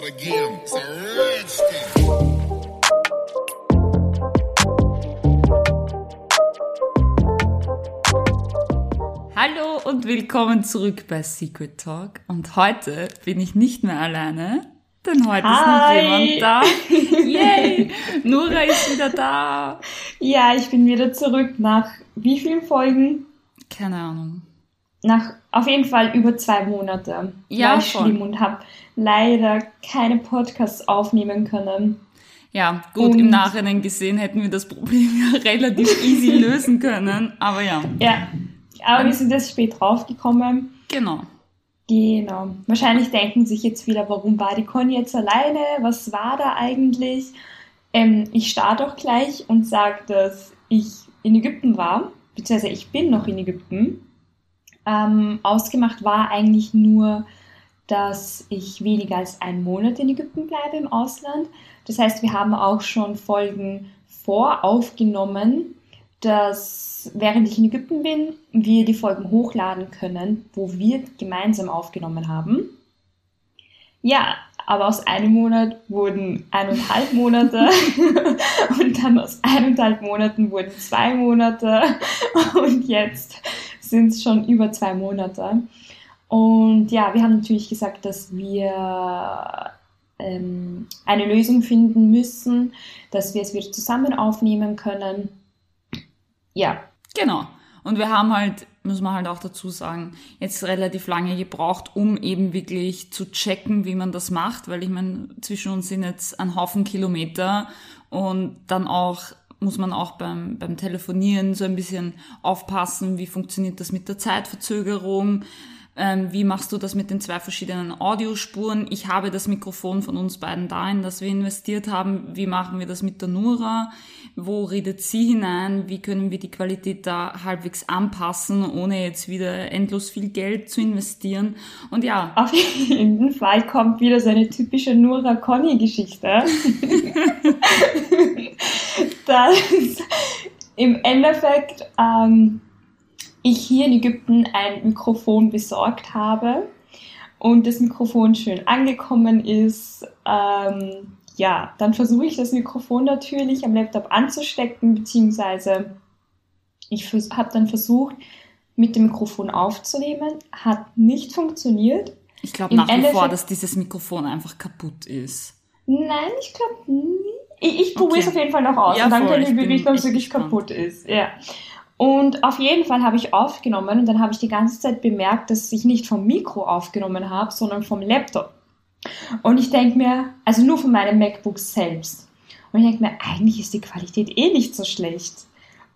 start again. It's a thing. Hallo und willkommen zurück bei Secret Talk. Und heute bin ich nicht mehr alleine, denn heute ist noch Hi. jemand da. Yay! Nora ist wieder da. Ja, ich bin wieder zurück nach wie vielen Folgen? Keine Ahnung. Nach auf jeden Fall über zwei Monate. Ja, War ich schon. schlimm und habe leider keine Podcasts aufnehmen können. Ja, gut, Und- im Nachhinein gesehen hätten wir das Problem ja relativ easy lösen können. Aber ja, Ja, aber wir sind jetzt spät draufgekommen. genau. Genau. Wahrscheinlich denken sich jetzt wieder, warum war die Conny jetzt alleine? Was war da eigentlich? Ähm, ich starte auch gleich und sage, dass ich in Ägypten war, beziehungsweise ich bin noch in Ägypten. Ähm, ausgemacht war eigentlich nur, dass ich weniger als einen Monat in Ägypten bleibe im Ausland. Das heißt, wir haben auch schon Folgen voraufgenommen, dass während ich in Ägypten bin, wir die Folgen hochladen können, wo wir gemeinsam aufgenommen haben. Ja, aber aus einem Monat wurden eineinhalb Monate und dann aus eineinhalb Monaten wurden zwei Monate und jetzt sind es schon über zwei Monate. Und ja, wir haben natürlich gesagt, dass wir ähm, eine Lösung finden müssen, dass wir es wieder zusammen aufnehmen können. Ja, Genau. Und wir haben halt, muss man halt auch dazu sagen, jetzt relativ lange gebraucht, um eben wirklich zu checken, wie man das macht, weil ich meine, zwischen uns sind jetzt ein Haufen Kilometer und dann auch muss man auch beim, beim Telefonieren so ein bisschen aufpassen, wie funktioniert das mit der Zeitverzögerung, ähm, wie machst du das mit den zwei verschiedenen Audiospuren? Ich habe das Mikrofon von uns beiden da, in das wir investiert haben. Wie machen wir das mit der Nura? Wo redet sie hinein? Wie können wir die Qualität da halbwegs anpassen, ohne jetzt wieder endlos viel Geld zu investieren? Und ja, auf jeden Fall kommt wieder so eine typische Nora Conny-Geschichte. dass im Endeffekt ähm, ich hier in Ägypten ein Mikrofon besorgt habe und das Mikrofon schön angekommen ist. Ähm, ja, dann versuche ich das Mikrofon natürlich am Laptop anzustecken, beziehungsweise ich habe dann versucht, mit dem Mikrofon aufzunehmen. Hat nicht funktioniert. ich glaube nach wie vor, Endeffekt- dass dieses Mikrofon einfach kaputt ist. Nein, ich glaube nicht. Ich, ich probiere es Okay. auf jeden Fall noch aus Ja, und dann voll, können ich wir berichten, ob es wirklich kaputt ist. Ja. Und auf jeden Fall habe ich aufgenommen und dann habe ich die ganze Zeit bemerkt, dass ich nicht vom Mikro aufgenommen habe, sondern vom Laptop. Und ich denke mir, also nur von meinem MacBook selbst. Und ich denke mir, eigentlich ist die Qualität eh nicht so schlecht.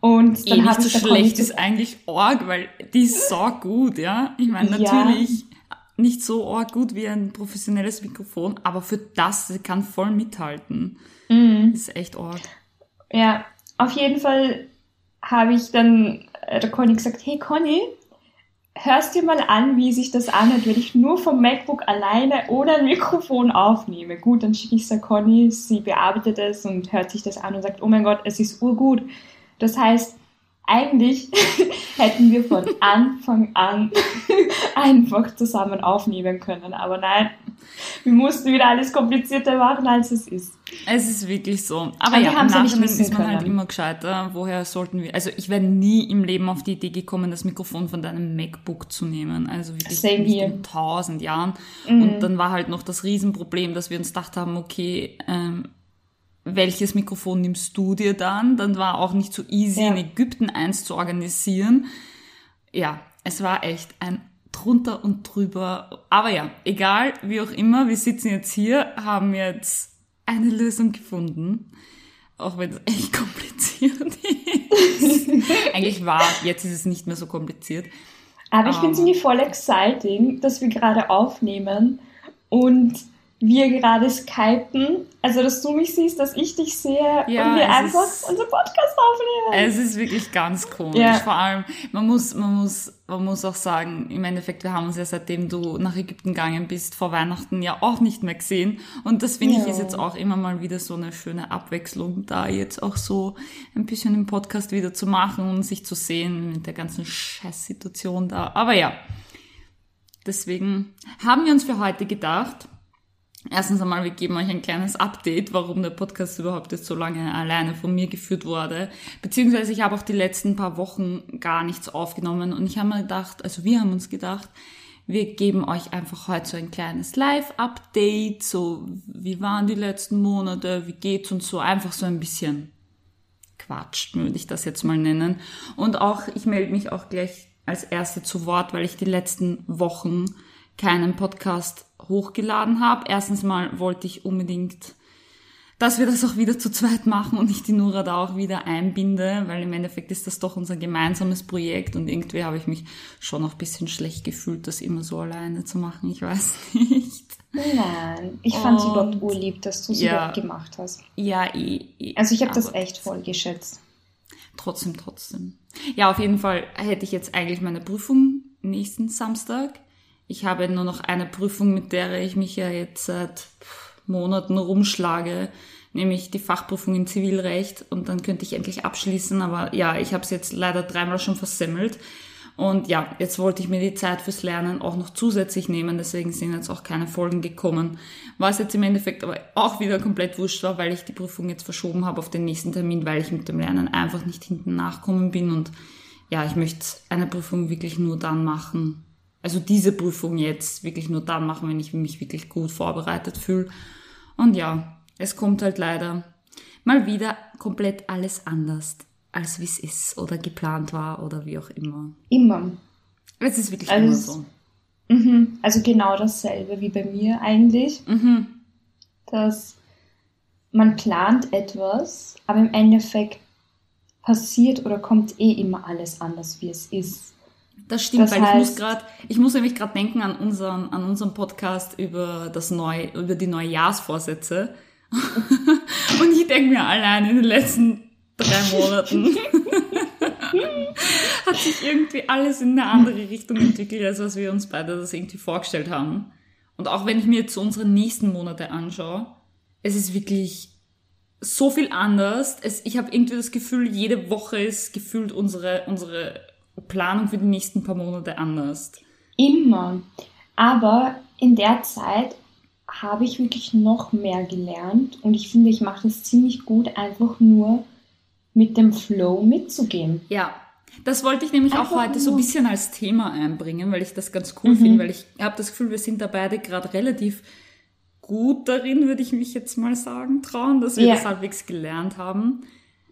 Und dann eh nicht ich so schlecht ist eigentlich arg, weil die ist so gut, ja. Ich meine, Ja. natürlich nicht so arg gut wie ein professionelles Mikrofon, aber für das kann voll mithalten. Mhm. Das ist echt arg. Ja, auf jeden Fall habe ich dann äh, der Conny gesagt, hey Conny, hörst dir mal an, wie sich das anhört, wenn ich nur vom MacBook alleine ohne ein Mikrofon aufnehme. Gut, dann schicke ich es der Conny, sie bearbeitet es und hört sich das an und sagt, oh mein Gott, es ist urgut. Das heißt, eigentlich hätten wir von Anfang an einfach zusammen aufnehmen können. Aber nein, wir mussten wieder alles komplizierter machen, als es ist. Es ist wirklich so. Aber wir ja, nicht Nachhinein wissen ist man halt immer gescheiter. Woher sollten wir, also ich wäre nie im Leben auf die Idee gekommen, das Mikrofon von deinem MacBook zu nehmen. Also wirklich Same in tausend Jahren. Mhm. Und dann war halt noch das Riesenproblem, dass wir uns gedacht haben, okay, ähm, welches Mikrofon nimmst du dir dann? Dann war auch nicht so easy, Ja. in Ägypten eins zu organisieren. Ja, es war echt ein drunter und drüber. Aber ja, egal, wie auch immer, wir sitzen jetzt hier, haben jetzt eine Lösung gefunden. Auch wenn es echt kompliziert ist. Eigentlich war, jetzt ist es nicht mehr so kompliziert. Aber ich finde es Aber- irgendwie voll exciting, dass wir gerade aufnehmen und wir gerade skypen. Also, dass du mich siehst, dass ich dich sehe Ja, und wir einfach ist- unseren Podcast aufnehmen. Es ist wirklich ganz komisch. Ja. Vor allem, man muss, man muss, man muss auch sagen, im Endeffekt, wir haben uns ja seitdem du nach Ägypten gegangen bist, vor Weihnachten ja auch nicht mehr gesehen. Und das finde ich Ja. ist jetzt auch immer mal wieder so eine schöne Abwechslung, da jetzt auch so ein bisschen im Podcast wieder zu machen und sich zu sehen mit der ganzen Scheißsituation da. Aber ja. Deswegen haben wir uns für heute gedacht, Erstens einmal, wir geben euch ein kleines Update, warum der Podcast überhaupt jetzt so lange alleine von mir geführt wurde. Beziehungsweise ich habe auch die letzten paar Wochen gar nichts aufgenommen und ich habe mir gedacht, also wir haben uns gedacht, wir geben euch einfach heute so ein kleines Live-Update, so wie waren die letzten Monate, wie geht's und so, einfach so ein bisschen quatscht, würde ich das jetzt mal nennen. Und auch, ich melde mich auch gleich als Erste zu Wort, weil ich die letzten Wochen keinen Podcast hochgeladen habe. Erstens mal wollte ich unbedingt, dass wir das auch wieder zu zweit machen und ich die Nura da auch wieder einbinde, weil im Endeffekt ist das doch unser gemeinsames Projekt und irgendwie habe ich mich schon noch ein bisschen schlecht gefühlt, das immer so alleine zu machen. Ich weiß nicht. Nein, ich fand es überhaupt urlieb, dass du es ja. überhaupt gemacht hast. Ja, eh, eh. Also ich habe das echt voll geschätzt. Trotzdem, trotzdem. Ja, auf jeden Fall hätte ich jetzt eigentlich meine Prüfung nächsten Samstag. Ich habe nur noch eine Prüfung, mit der ich mich ja jetzt seit Monaten rumschlage, nämlich die Fachprüfung in Zivilrecht und dann könnte ich endlich abschließen, aber ja, ich habe es jetzt leider dreimal schon versemmelt. Und ja, jetzt wollte ich mir die Zeit fürs Lernen auch noch zusätzlich nehmen, deswegen sind jetzt auch keine Folgen gekommen. Was jetzt im Endeffekt aber auch wieder komplett wurscht war, weil ich die Prüfung jetzt verschoben habe auf den nächsten Termin, weil ich mit dem Lernen einfach nicht hinten nachkommen bin und ja, ich möchte eine Prüfung wirklich nur dann machen. Also diese Prüfung jetzt wirklich nur dann machen, wenn ich mich wirklich gut vorbereitet fühle. Und ja, es kommt halt leider mal wieder komplett alles anders als wie es ist oder geplant war oder wie auch immer. Immer. Es ist wirklich Also immer so. Mhm. Also genau dasselbe wie bei mir eigentlich, Mhm. dass man plant etwas, aber im Endeffekt passiert oder kommt eh immer alles anders, wie es ist. Das stimmt, Das weil ich muss heißt- gerade, ich muss nämlich gerade denken an unseren, an unseren Podcast über das neu, über die Neujahrsvorsätze. Und ich denke mir allein in den letzten drei Monaten hat sich irgendwie alles in eine andere Richtung entwickelt, als was wir uns beide das irgendwie vorgestellt haben. Und auch wenn ich mir jetzt so unsere nächsten Monate anschaue, es ist wirklich so viel anders. Es, ich habe irgendwie das Gefühl, jede Woche ist gefühlt unsere, unsere Planung für die nächsten paar Monate anders. Immer. Aber in der Zeit habe ich wirklich noch mehr gelernt und ich finde, ich mache das ziemlich gut, einfach nur mit dem Flow mitzugehen. Ja, das wollte ich nämlich auch Einfach heute so ein bisschen als Thema einbringen, weil ich das ganz cool Mhm. finde, weil ich habe das Gefühl, wir sind da beide gerade relativ gut darin, würde ich mich jetzt mal sagen, trauen, dass wir Ja. das halbwegs gelernt haben.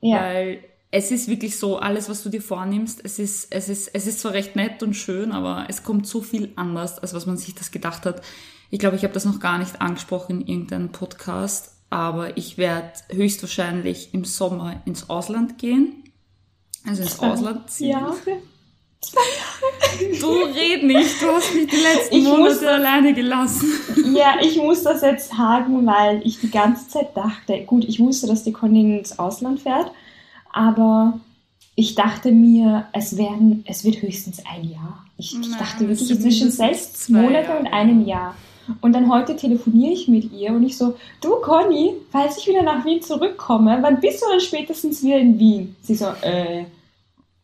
Ja, Weil es ist wirklich so, alles, was du dir vornimmst, es ist, es ist, es ist zwar recht nett und schön, aber es kommt so viel anders, als was man sich das gedacht hat. Ich glaube, ich habe das noch gar nicht angesprochen in irgendeinem Podcast, aber ich werde höchstwahrscheinlich im Sommer ins Ausland gehen. Also ins Ausland ziehen. ja. Du red nicht, du hast mich die letzten Ich Monate das- alleine gelassen. Ja, ich muss das jetzt sagen, weil ich die ganze Zeit dachte, gut, ich wusste, dass die Conny ins Ausland fährt, aber ich dachte mir, es werden, es wird höchstens ein Jahr. Ich, ich Nein, dachte es wirklich zwischen sechs zwei Monate Jahre. und einem Jahr. Und dann heute telefoniere ich mit ihr und ich so, du Conny, falls ich wieder nach Wien zurückkomme, wann bist du dann spätestens wieder in Wien? Sie so, äh,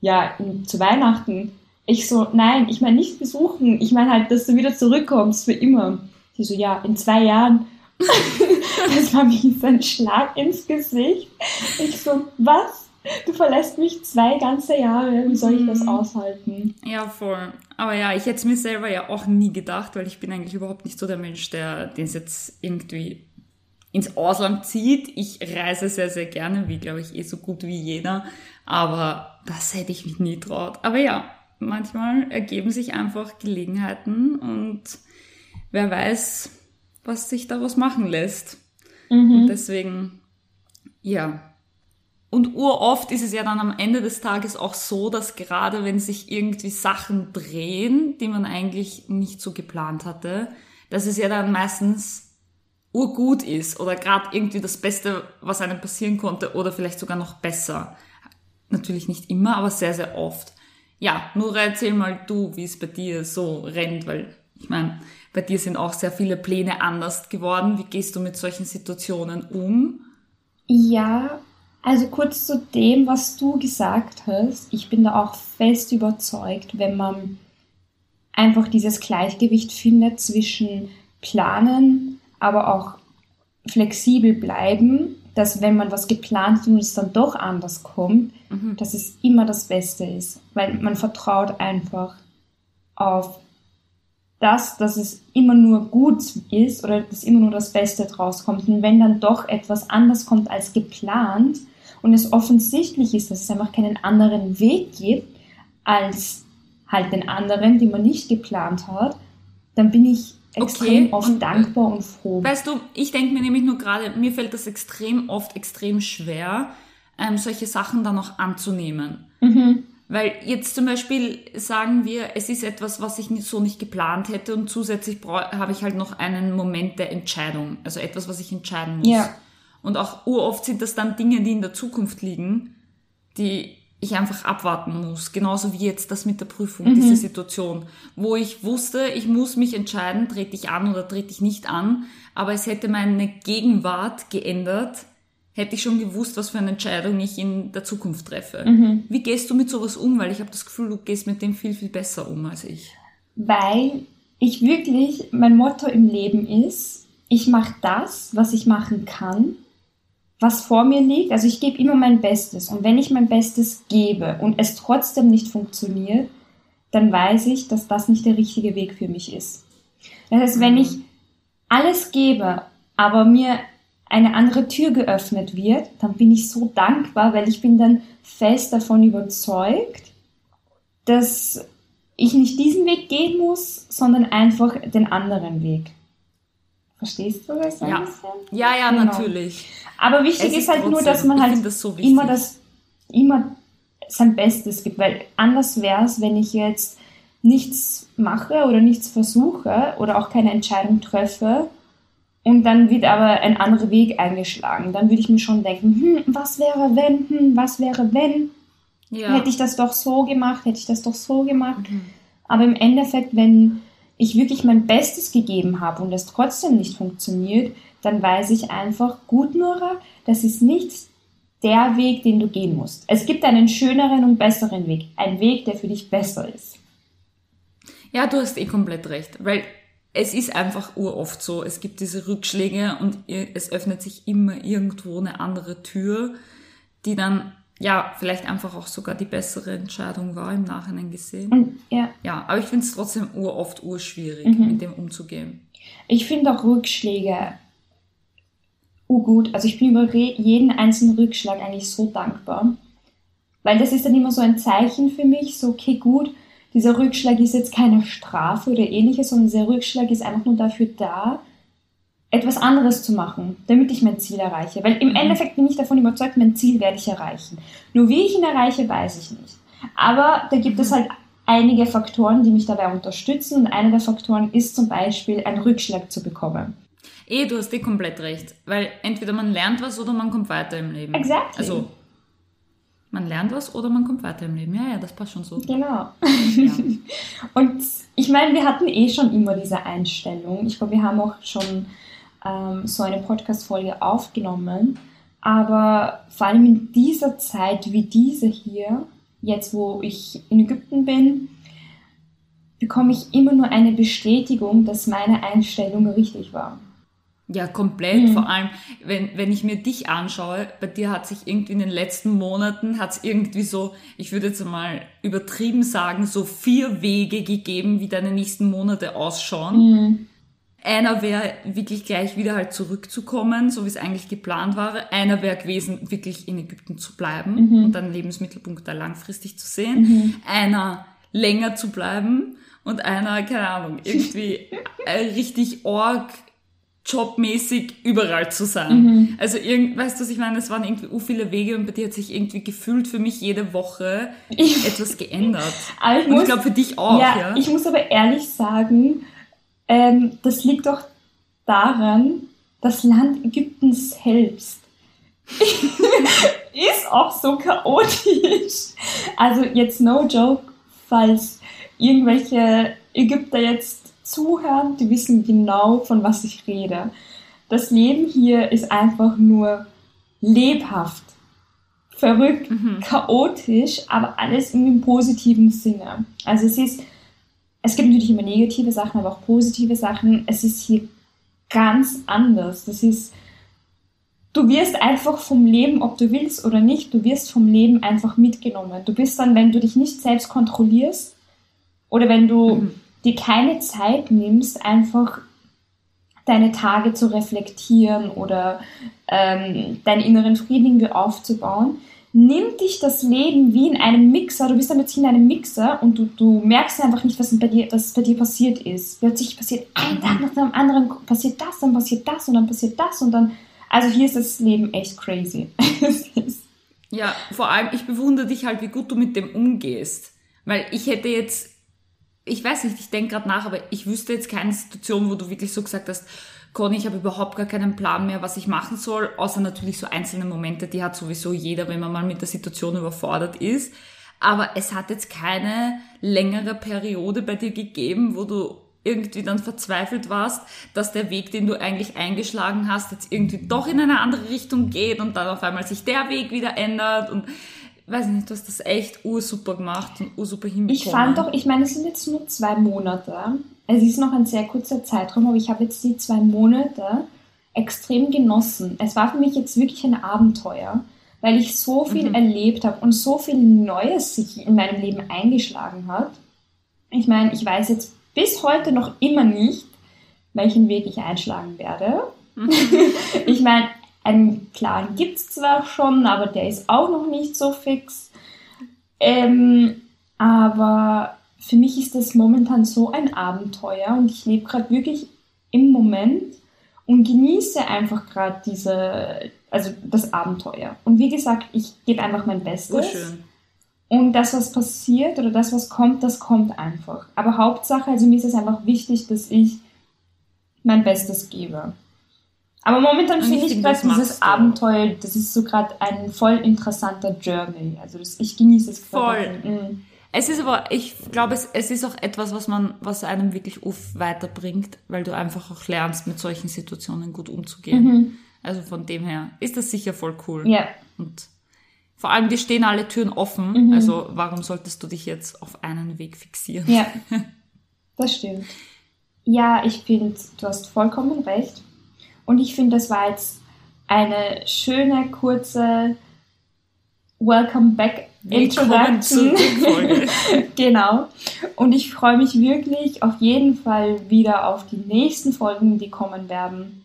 ja, zu Weihnachten. Ich so, nein, ich meine nicht besuchen. Ich meine halt, dass du wieder zurückkommst für immer. Sie so, ja, in zwei Jahren. das war wie so ein Schlag ins Gesicht. Ich so, was? Du verlässt mich zwei ganze Jahre. Wie soll ich das Mhm. aushalten? Ja, voll. Aber ja, ich hätte es mir selber ja auch nie gedacht, weil ich bin eigentlich überhaupt nicht so der Mensch, der den jetzt irgendwie ins Ausland zieht. Ich reise sehr, sehr gerne, wie glaube ich eh so gut wie jeder. Aber das hätte ich mich nie traut. Aber ja, manchmal ergeben sich einfach Gelegenheiten und wer weiß, was sich daraus machen lässt. Und Mhm. deswegen, ja. Und uroft ist es ja dann am Ende des Tages auch so, dass gerade wenn sich irgendwie Sachen drehen, die man eigentlich nicht so geplant hatte, dass es ja dann meistens urgut ist oder gerade irgendwie das Beste, was einem passieren konnte oder vielleicht sogar noch besser. Natürlich nicht immer, aber sehr, sehr oft. Ja, Nora, erzähl mal du, wie es bei dir so rennt, weil ich meine, bei dir sind auch sehr viele Pläne anders geworden. Wie gehst du mit solchen Situationen um? Ja, also kurz zu dem, was du gesagt hast. Ich bin da auch fest überzeugt, wenn man einfach dieses Gleichgewicht findet zwischen Planen, aber auch flexibel bleiben, dass wenn man was geplant hat und es dann doch anders kommt, Mhm. dass es immer das Beste ist, weil man vertraut einfach auf das, dass es immer nur gut ist oder dass immer nur das Beste draus kommt. Und wenn dann doch etwas anders kommt als geplant und es offensichtlich ist, dass es einfach keinen anderen Weg gibt als halt den anderen, den man nicht geplant hat, dann bin ich extrem Okay, oft und- dankbar und froh. Weißt du, ich denke mir nämlich nur gerade, mir fällt das extrem oft extrem schwer, ähm, solche Sachen dann auch anzunehmen. Mhm. Weil jetzt zum Beispiel sagen wir, es ist etwas, was ich so nicht geplant hätte und zusätzlich habe ich halt noch einen Moment der Entscheidung, also etwas, was ich entscheiden muss. Ja. Und auch uroft sind das dann Dinge, die in der Zukunft liegen, die ich einfach abwarten muss. Genauso wie jetzt das mit der Prüfung, diese Situation, wo ich wusste, ich muss mich entscheiden, trete ich an oder trete ich nicht an, aber es hätte meine Gegenwart geändert, hätte ich schon gewusst, was für eine Entscheidung ich in der Zukunft treffe. Wie gehst du mit sowas um? Weil ich habe das Gefühl, du gehst mit dem viel, viel besser um als ich. weil ich wirklich, mein Motto im Leben ist, ich mache das, was ich machen kann, was vor mir liegt. Also ich gebe immer mein Bestes. Und wenn ich mein Bestes gebe und es trotzdem nicht funktioniert, dann weiß ich, dass das nicht der richtige Weg für mich ist. Das heißt, wenn ich alles gebe, aber mir eine andere Tür geöffnet wird, dann bin ich so dankbar, weil ich bin dann fest davon überzeugt, dass ich nicht diesen Weg gehen muss, sondern einfach den anderen Weg. Verstehst du das Ja. bisschen? Ja, ja, Genau. natürlich. Aber wichtig ist, ist halt nur, trotzdem- dass man halt das so immer das, immer sein Bestes gibt, weil anders wäre es, wenn ich jetzt nichts mache oder nichts versuche oder auch keine Entscheidung treffe und dann wird aber ein anderer Weg eingeschlagen. Dann würde ich mir schon denken, hm, was wäre wenn, hm, was wäre wenn? Ja. Hätte ich das doch so gemacht, hätte ich das doch so gemacht. Mhm. Aber im Endeffekt, wenn ich wirklich mein Bestes gegeben habe und es trotzdem nicht funktioniert, dann weiß ich einfach, gut, Nora, das ist nicht der Weg, den du gehen musst. Es gibt einen schöneren und besseren Weg. Ein Weg, der für dich besser ist. Ja, du hast eh komplett recht, weil es ist einfach uroft so, es gibt diese Rückschläge und es öffnet sich immer irgendwo eine andere Tür, die dann, ja, vielleicht einfach auch sogar die bessere Entscheidung war im Nachhinein gesehen. Ja, Ja, aber ich finde es trotzdem uroft urschwierig, Mhm. mit dem umzugehen. ich finde auch Rückschläge urgut. Also ich bin über jeden einzelnen Rückschlag eigentlich so dankbar. Weil das ist dann immer so ein Zeichen für mich, so okay, gut, dieser Rückschlag ist jetzt keine Strafe oder ähnliches, sondern dieser Rückschlag ist einfach nur dafür da, etwas anderes zu machen, damit ich mein Ziel erreiche. Weil im Endeffekt bin ich davon überzeugt, mein Ziel werde ich erreichen. Nur wie ich ihn erreiche, weiß ich nicht. Aber da gibt es halt einige Faktoren, die mich dabei unterstützen. Und einer der Faktoren ist zum Beispiel, einen Rückschlag zu bekommen. Eh, du hast eh komplett recht, weil entweder man lernt was oder man kommt weiter im Leben. Exactly. Also, man lernt was oder man kommt weiter im Leben. Ja, ja, das passt schon so. Genau. Ja. Und ich meine, wir hatten eh schon immer diese Einstellung. Ich glaube, wir haben auch schon ähm, so eine Podcast-Folge aufgenommen. Aber vor allem in dieser Zeit wie diese hier, jetzt wo ich in Ägypten bin, bekomme ich immer nur eine Bestätigung, dass meine Einstellung richtig war. Ja, komplett. Mhm. Vor allem, wenn, wenn ich mir dich anschaue, bei dir hat sich irgendwie in den letzten Monaten, hat es irgendwie so, ich würde jetzt mal übertrieben sagen, so vier Wege gegeben, wie deine nächsten Monate ausschauen. Einer wäre wirklich gleich wieder halt zurückzukommen, so wie es eigentlich geplant war. Einer wäre gewesen, wirklich in Ägypten zu bleiben und deinen Lebensmittelpunkt da langfristig zu sehen. Einer länger zu bleiben und einer, keine Ahnung, irgendwie richtig org jobmäßig überall zu sein. Also irgend, weißt du, was ich meine? Es waren irgendwie u viele Wege und bei dir hat sich irgendwie gefühlt für mich jede Woche etwas geändert. Ich und ich glaube für dich auch, ja, ja. ich muss aber ehrlich sagen, ähm, das liegt doch daran, das Land Ägypten selbst ist auch so chaotisch. Also jetzt no joke, falls irgendwelche Ägypter jetzt zuhören, die wissen genau, von was ich rede. Das Leben hier ist einfach nur lebhaft, verrückt, chaotisch, aber alles irgendwie im positiven Sinne. Also es ist, es gibt natürlich immer negative Sachen, aber auch positive Sachen. Es ist hier ganz anders. Das ist, du wirst einfach vom Leben, ob du willst oder nicht, du wirst vom Leben einfach mitgenommen. Du bist dann, wenn du dich nicht selbst kontrollierst oder wenn du mhm. dir keine Zeit nimmst, einfach deine Tage zu reflektieren oder ähm, deinen inneren Frieden aufzubauen, nimmt dich das Leben wie in einem Mixer, du bist damit in einem Mixer und du, du merkst einfach nicht, was bei dir, was bei dir passiert ist. Plötzlich passiert ein Tag nach dem anderen, passiert das, dann passiert das und dann passiert das und dann, also hier ist das Leben echt crazy. ja, vor allem, ich bewundere dich halt, wie gut du mit dem umgehst. Weil ich hätte jetzt, ich weiß nicht, ich denke gerade nach, aber ich wüsste jetzt keine Situation, wo du wirklich so gesagt hast, Conny, ich habe überhaupt gar keinen Plan mehr, was ich machen soll, außer natürlich so einzelne Momente, die hat sowieso jeder, wenn man mal mit der Situation überfordert ist. Aber es hat jetzt keine längere Periode bei dir gegeben, wo du irgendwie dann verzweifelt warst, dass der Weg, den du eigentlich eingeschlagen hast, jetzt irgendwie doch in eine andere Richtung geht und dann auf einmal sich der Weg wieder ändert und weiß nicht, du hast das echt ursuper gemacht und ursuper hinbekommen. Ich fand doch, ich meine, es sind jetzt nur zwei Monate es ist noch ein sehr kurzer Zeitraum, aber ich habe jetzt die zwei Monate extrem genossen. Es war für mich jetzt wirklich ein Abenteuer, weil ich so viel mhm. erlebt habe und so viel Neues sich in meinem Leben eingeschlagen hat. Ich meine, ich weiß jetzt bis heute noch immer nicht, welchen Weg ich einschlagen werde. Mhm. ich meine, einen Plan gibt es zwar schon, aber der ist auch noch nicht so fix. Ähm, aber für mich ist das momentan so ein Abenteuer und ich lebe gerade wirklich im Moment und genieße einfach gerade diese, also das Abenteuer. Und wie gesagt, ich gebe einfach mein Bestes. schön. Und das, was passiert oder das, was kommt, das kommt einfach. Aber Hauptsache, also mir ist es einfach wichtig, dass ich mein Bestes gebe. Aber momentan finde ich gerade dieses Abenteuer, das ist so gerade ein voll interessanter Journey. Also das, ich genieße es. Voll. Mhm. Es ist aber, ich glaube, es, es ist auch etwas, was man, was einem wirklich uff weiterbringt, weil du einfach auch lernst, mit solchen Situationen gut umzugehen. Mhm. Also von dem her ist das sicher voll cool. Ja. Und vor allem, dir stehen alle Türen offen. Mhm. Also warum solltest du dich jetzt auf einen Weg fixieren? Ja, das stimmt. Ja, ich finde, du hast vollkommen recht. Und ich finde, das war jetzt eine schöne, kurze Welcome Back Introduction. genau. Und ich freue mich wirklich auf jeden Fall wieder auf die nächsten Folgen, die kommen werden.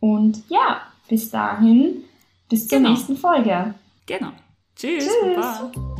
Und ja, bis dahin, bis zur genau. nächsten Folge. Genau. Tschüss. Tschüss. Baba.